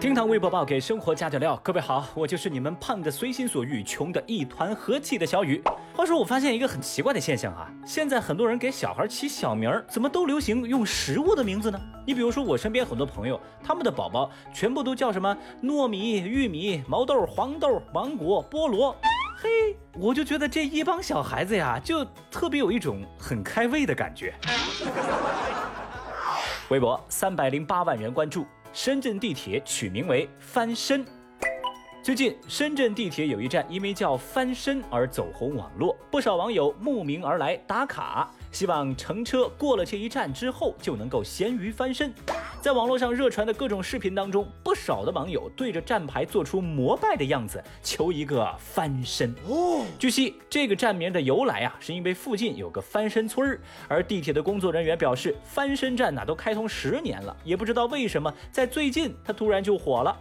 厅堂微博报给生活加点料，各位好，我就是你们胖的随心所欲、穷的一团和气的小雨。话说，我发现一个很奇怪的现象啊，现在很多人给小孩起小名，怎么都流行用食物的名字呢？你比如说，我身边很多朋友，他们的宝宝全部都叫什么糯米、玉米、毛豆、黄豆、芒果、菠萝。嘿，我就觉得这一帮小孩子呀，就特别有一种很开胃的感觉。微博三百零八万人关注。深圳地铁取名为“翻身”。最近，深圳地铁有一站因为叫“翻身”而走红网络，不少网友慕名而来打卡，希望乘车过了这一站之后就能够咸鱼翻身。在网络上热传的各种视频当中，不少的网友对着站牌做出膜拜的样子，求一个翻身。哦，据悉，这个站名的由来啊，是因为附近有个翻身村儿，而地铁的工作人员表示，翻身站哪都开通十年了，也不知道为什么在最近它突然就火了。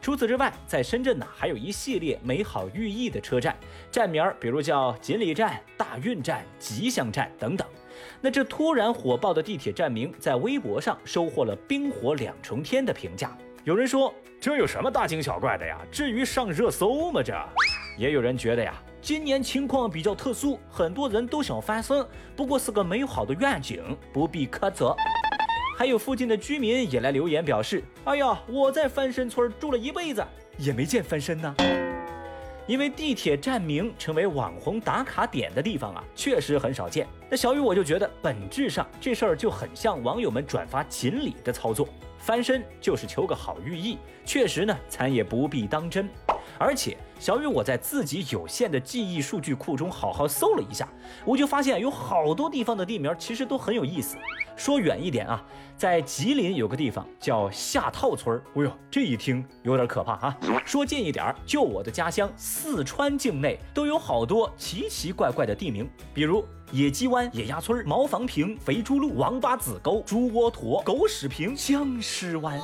除此之外，在深圳呢，还有一系列美好寓意的车站，站名儿比如叫锦里站、大运站、吉祥站等等。那这突然火爆的地铁站名，在微博上收获了冰火两重天的评价。有人说，这有什么大惊小怪的呀？至于上热搜吗？这也有人觉得呀，今年情况比较特殊，很多人都想翻身，不过是个美好的愿景，不必苛责。还有附近的居民也来留言表示：“哎呀，我在翻身村住了一辈子，也没见翻身呢。”因为地铁站名成为网红打卡点的地方啊，确实很少见。那小雨我就觉得，本质上这事儿就很像网友们转发锦鲤的操作，翻身就是求个好寓意。确实呢，咱也不必当真。而且，小雨我在自己有限的记忆数据库中好好搜了一下，我就发现有好多地方的地名其实都很有意思。说远一点啊，在吉林有个地方叫下套村儿，哎呦，这一听有点可怕啊。说近一点儿，就我的家乡四川境内都有好多奇奇怪怪的地名，比如野鸡湾、野鸭村、茅房坪、肥猪路、王八子沟、猪窝坨、狗屎坪、僵尸湾。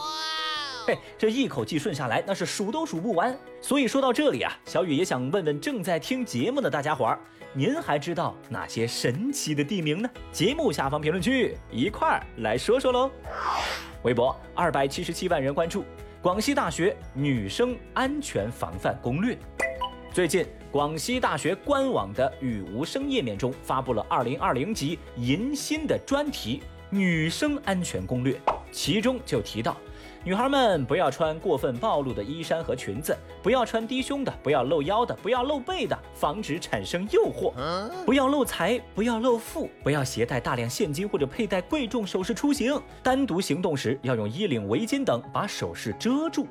嘿，这一口气顺下来，那是数都数不完。所以说到这里啊，小雨也想问问正在听节目的大家伙儿，您还知道哪些神奇的地名呢？节目下方评论区一块儿来说说喽。微博二百七十七万人关注，广西大学女生安全防范攻略。最近，广西大学官网的雨无声页面中发布了二零二零级迎新的专题《女生安全攻略》，其中就提到。女孩们不要穿过分暴露的衣衫和裙子，不要穿低胸的，不要露腰的，不要露背的，防止产生诱惑。不要露财，不要露富，不要携带大量现金或者佩戴贵重首饰出行。单独行动时要用衣领、围巾等把首饰遮住。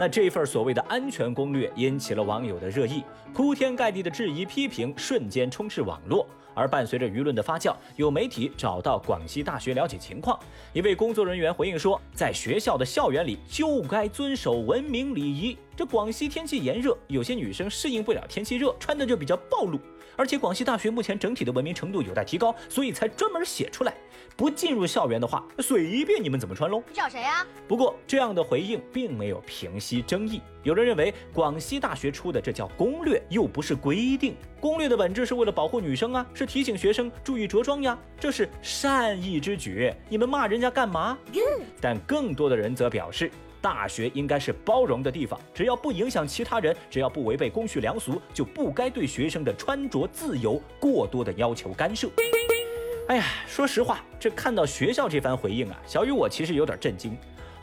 那这份所谓的安全攻略引起了网友的热议，铺天盖地的质疑批评瞬间充斥网络。而伴随着舆论的发酵，有媒体找到广西大学了解情况。一位工作人员回应说，在学校的校园里就该遵守文明礼仪。这广西天气炎热，有些女生适应不了天气热，穿的就比较暴露。而且广西大学目前整体的文明程度有待提高，所以才专门写出来。不进入校园的话，随便你们怎么穿喽。你找谁呀？不过这样的回应并没有平息争议。有人认为广西大学出的这叫攻略，又不是规定。攻略的本质是为了保护女生啊，是提醒学生注意着装呀，这是善意之举。你们骂人家干嘛？但更多的人则表示。大学应该是包容的地方，只要不影响其他人，只要不违背公序良俗，就不该对学生的穿着自由过多的要求干涉。哎呀，说实话，这看到学校这番回应啊，小雨我其实有点震惊。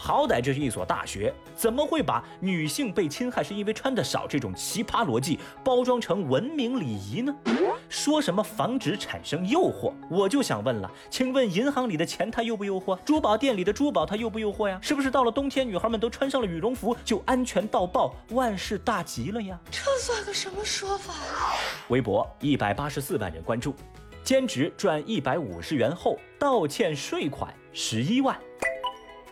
好歹这是一所大学，怎么会把女性被侵害是因为穿的少这种奇葩逻辑包装成文明礼仪呢？说什么防止产生诱惑，我就想问了，请问银行里的钱它诱不诱惑？珠宝店里的珠宝它诱不诱惑呀？是不是到了冬天，女孩们都穿上了羽绒服就安全到爆，万事大吉了呀？这算个什么说法呀？微博一百八十四万人关注，兼职赚一百五十元后倒欠税款十一万。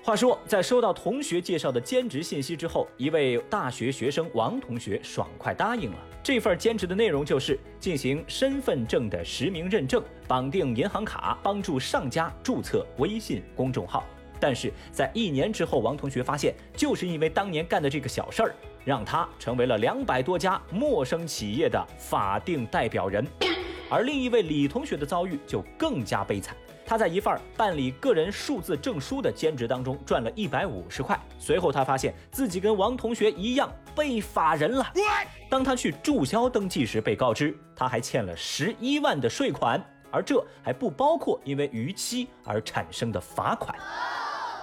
话说，在收到同学介绍的兼职信息之后，一位大学学生王同学爽快答应了。这份兼职的内容就是进行身份证的实名认证，绑定银行卡，帮助上家注册微信公众号。但是在一年之后，王同学发现，就是因为当年干的这个小事儿，让他成为了两百多家陌生企业的法定代表人。而另一位李同学的遭遇就更加悲惨。他在一份办理个人数字证书的兼职当中赚了一百五十块。随后他发现自己跟王同学一样被法人了。当他去注销登记时，被告知他还欠了十一万的税款，而这还不包括因为逾期而产生的罚款。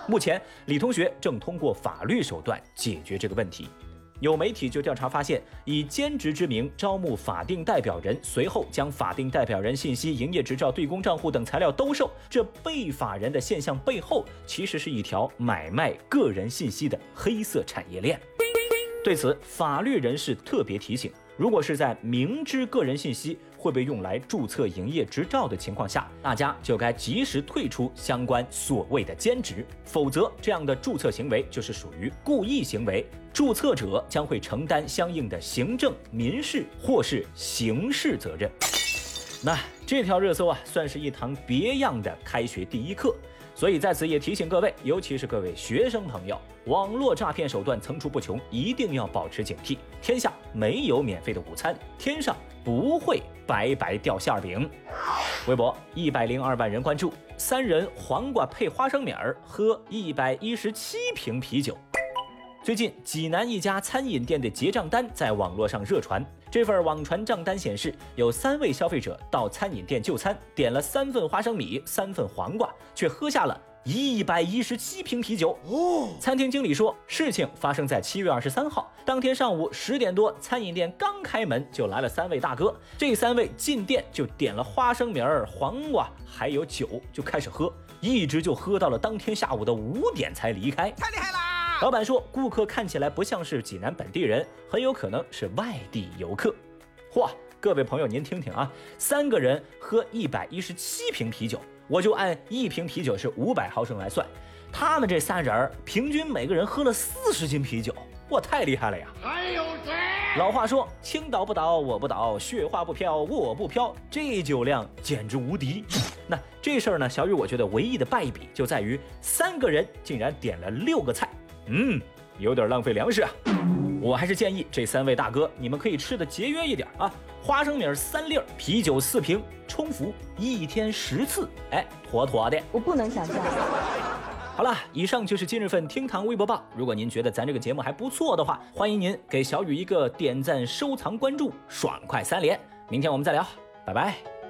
目前，李同学正通过法律手段解决这个问题。有媒体就调查发现，以兼职之名招募法定代表人，随后将法定代表人信息、营业执照、对公账户等材料兜售，这被法人的现象背后，其实是一条买卖个人信息的黑色产业链。对此，法律人士特别提醒：如果是在明知个人信息会被用来注册营业执照的情况下，大家就该及时退出相关所谓的兼职，否则这样的注册行为就是属于故意行为。注册者将会承担相应的行政、民事或是刑事责任。那这条热搜啊，算是一堂别样的开学第一课。所以在此也提醒各位，尤其是各位学生朋友，网络诈骗手段层出不穷，一定要保持警惕。天下没有免费的午餐，天上不会白白掉馅饼。微博一百零二万人关注，三人黄瓜配花生米儿喝一百一十七瓶啤酒。最近，济南一家餐饮店的结账单在网络上热传。这份网传账单显示，有三位消费者到餐饮店就餐，点了三份花生米、三份黄瓜，却喝下了一百一十七瓶啤酒。哦，餐厅经理说，事情发生在七月二十三号，当天上午十点多，餐饮店刚开门就来了三位大哥，这三位进店就点了花生米儿、黄瓜，还有酒，就开始喝，一直就喝到了当天下午的五点才离开。太厉害了！老板说，顾客看起来不像是济南本地人，很有可能是外地游客。嚯，各位朋友，您听听啊，三个人喝一百一十七瓶啤酒，我就按一瓶啤酒是五百毫升来算，他们这三人平均每个人喝了四十斤啤酒，我，太厉害了呀！还有谁？老话说，青岛不倒我不倒，雪花不飘我不飘，这酒量简直无敌。那这事儿呢，小雨我觉得唯一的败笔就在于三个人竟然点了六个菜。嗯，有点浪费粮食啊！我还是建议这三位大哥，你们可以吃的节约一点啊。花生米三粒，啤酒四瓶，冲服一天十次，哎，妥妥的。我不能想象。好了，以上就是今日份厅堂微博报。如果您觉得咱这个节目还不错的话，欢迎您给小雨一个点赞、收藏、关注，爽快三连。明天我们再聊，拜拜。